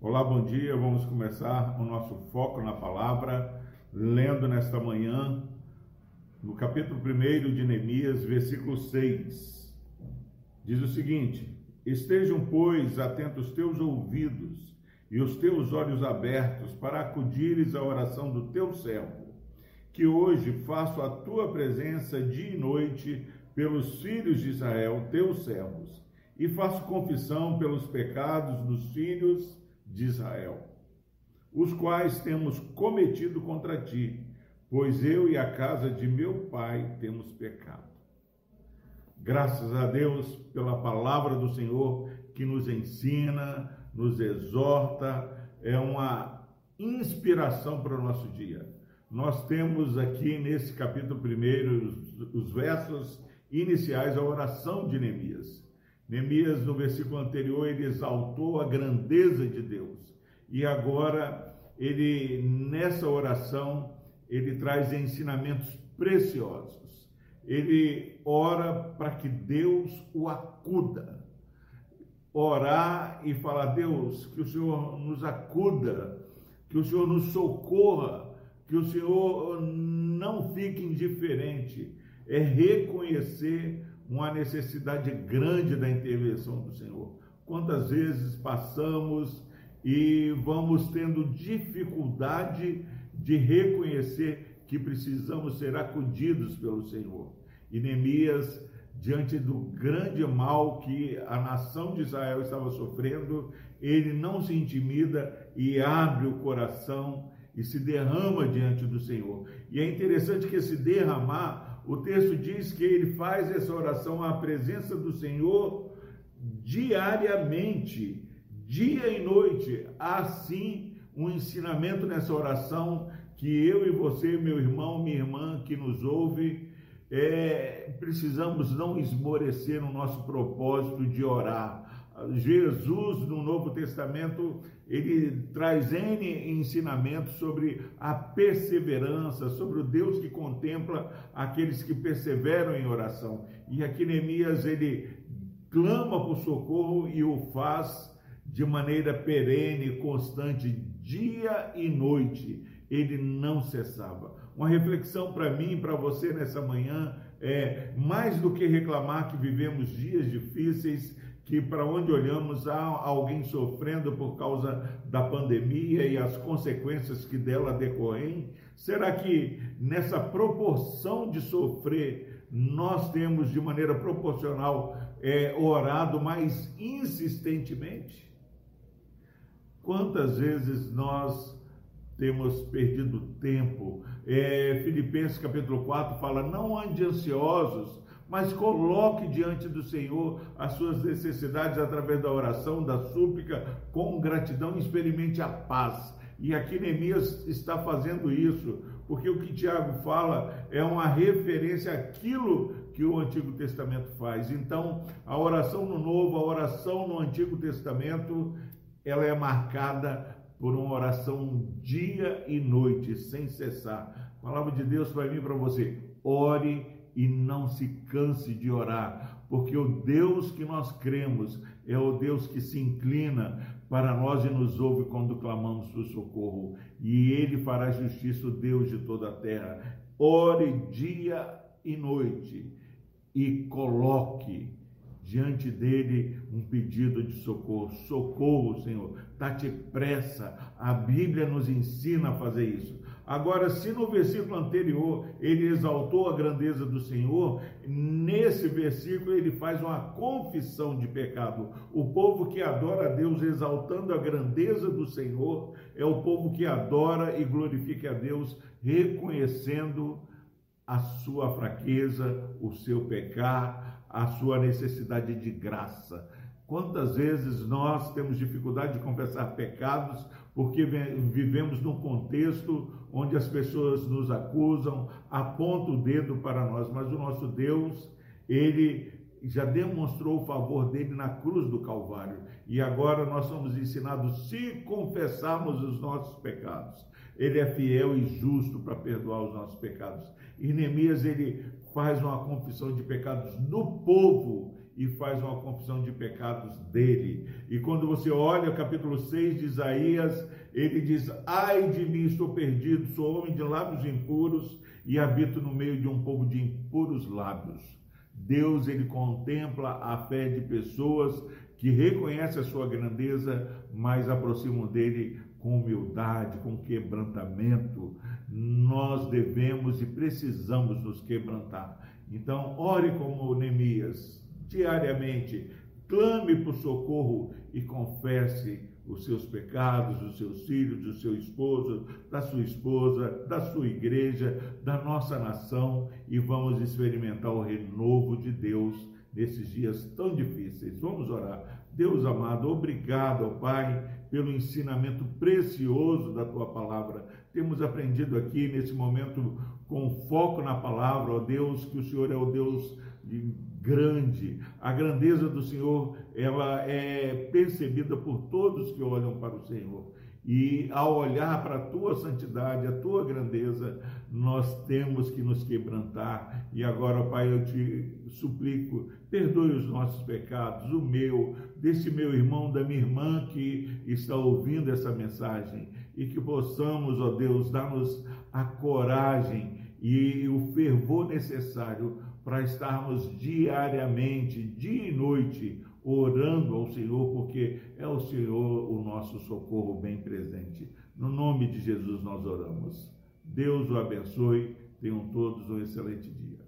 Olá, bom dia. Vamos começar o nosso foco na palavra, lendo nesta manhã, no capítulo 1 de Neemias, versículo 6. Diz o seguinte: Estejam, pois, atentos teus ouvidos e os teus olhos abertos para acudires à oração do teu servo, que hoje faço a tua presença dia e noite pelos filhos de Israel, teus servos, e faço confissão pelos pecados dos filhos de Israel, os quais temos cometido contra ti, pois eu e a casa de meu pai temos pecado. Graças a Deus pela palavra do Senhor que nos ensina, nos exorta, é uma inspiração para o nosso dia. Nós temos aqui nesse capítulo primeiro os, os versos iniciais a oração de Neemias. Neemias, no versículo anterior, ele exaltou a grandeza de Deus. E agora, ele, nessa oração, ele traz ensinamentos preciosos. Ele ora para que Deus o acuda. Orar e falar, Deus, que o Senhor nos acuda, que o Senhor nos socorra, que o Senhor não fique indiferente. É reconhecer uma necessidade grande da intervenção do Senhor. Quantas vezes passamos e vamos tendo dificuldade de reconhecer que precisamos ser acudidos pelo Senhor. E Neemias, diante do grande mal que a nação de Israel estava sofrendo, ele não se intimida e abre o coração e se derrama diante do Senhor. E é interessante que esse derramar o texto diz que ele faz essa oração à presença do Senhor diariamente, dia e noite. Assim, um ensinamento nessa oração que eu e você, meu irmão, minha irmã que nos ouve, é, precisamos não esmorecer no nosso propósito de orar. Jesus, no Novo Testamento, ele traz N ensinamentos sobre a perseverança, sobre o Deus que contempla aqueles que perseveram em oração. E aqui Neemias, ele clama por socorro e o faz de maneira perene, constante, dia e noite. Ele não cessava. Uma reflexão para mim e para você nessa manhã é mais do que reclamar que vivemos dias difíceis, que para onde olhamos há alguém sofrendo por causa da pandemia e as consequências que dela decorrem? Será que nessa proporção de sofrer nós temos de maneira proporcional é, orado mais insistentemente? Quantas vezes nós temos perdido tempo? É, Filipenses capítulo 4 fala: não ande ansiosos mas coloque diante do Senhor as suas necessidades através da oração, da súplica, com gratidão, experimente a paz. E aqui Neemias está fazendo isso, porque o que Tiago fala é uma referência àquilo que o Antigo Testamento faz. Então, a oração no Novo, a oração no Antigo Testamento, ela é marcada por uma oração dia e noite, sem cessar. A palavra de Deus para mim para você. Ore e não se canse de orar, porque o Deus que nós cremos é o Deus que se inclina para nós e nos ouve quando clamamos por socorro, e ele fará justiça, o Deus de toda a terra. Ore dia e noite e coloque diante dele um pedido de socorro. Socorro, Senhor. Dá-te pressa. A Bíblia nos ensina a fazer isso. Agora, se no versículo anterior ele exaltou a grandeza do Senhor, nesse versículo ele faz uma confissão de pecado. O povo que adora a Deus exaltando a grandeza do Senhor é o povo que adora e glorifica a Deus, reconhecendo a sua fraqueza, o seu pecar, a sua necessidade de graça. Quantas vezes nós temos dificuldade de confessar pecados porque vivemos num contexto onde as pessoas nos acusam, apontam o dedo para nós, mas o nosso Deus, ele já demonstrou o favor dele na cruz do Calvário. E agora nós somos ensinados, se confessarmos os nossos pecados, ele é fiel e justo para perdoar os nossos pecados. E Neemias, ele faz uma confissão de pecados no povo e faz uma confissão de pecados dele. E quando você olha o capítulo 6 de Isaías, ele diz: Ai de mim, estou perdido, sou homem de lábios impuros e habito no meio de um povo de impuros lábios. Deus ele contempla a fé de pessoas que reconhecem a sua grandeza, mas aproximam dele com humildade, com quebrantamento. Nós devemos e precisamos nos quebrantar. Então, ore como Neemias, diariamente, clame por socorro e confesse os seus pecados, os seus filhos, do seu esposo, da sua esposa, da sua igreja, da nossa nação e vamos experimentar o renovo de Deus nesses dias tão difíceis. Vamos orar. Deus amado, obrigado, ó Pai, pelo ensinamento precioso da tua palavra. Temos aprendido aqui nesse momento com foco na palavra, ó Deus, que o Senhor é o Deus grande. A grandeza do Senhor, ela é percebida por todos que olham para o Senhor. E ao olhar para a tua santidade, a tua grandeza, nós temos que nos quebrantar. E agora, Pai, eu te suplico, perdoe os nossos pecados, o meu, desse meu irmão, da minha irmã que está ouvindo essa mensagem. E que possamos, ó Deus, dar-nos a coragem e o fervor necessário para estarmos diariamente, dia e noite, orando ao Senhor, porque é o Senhor o nosso socorro bem presente. No nome de Jesus nós oramos. Deus o abençoe. Tenham todos um excelente dia.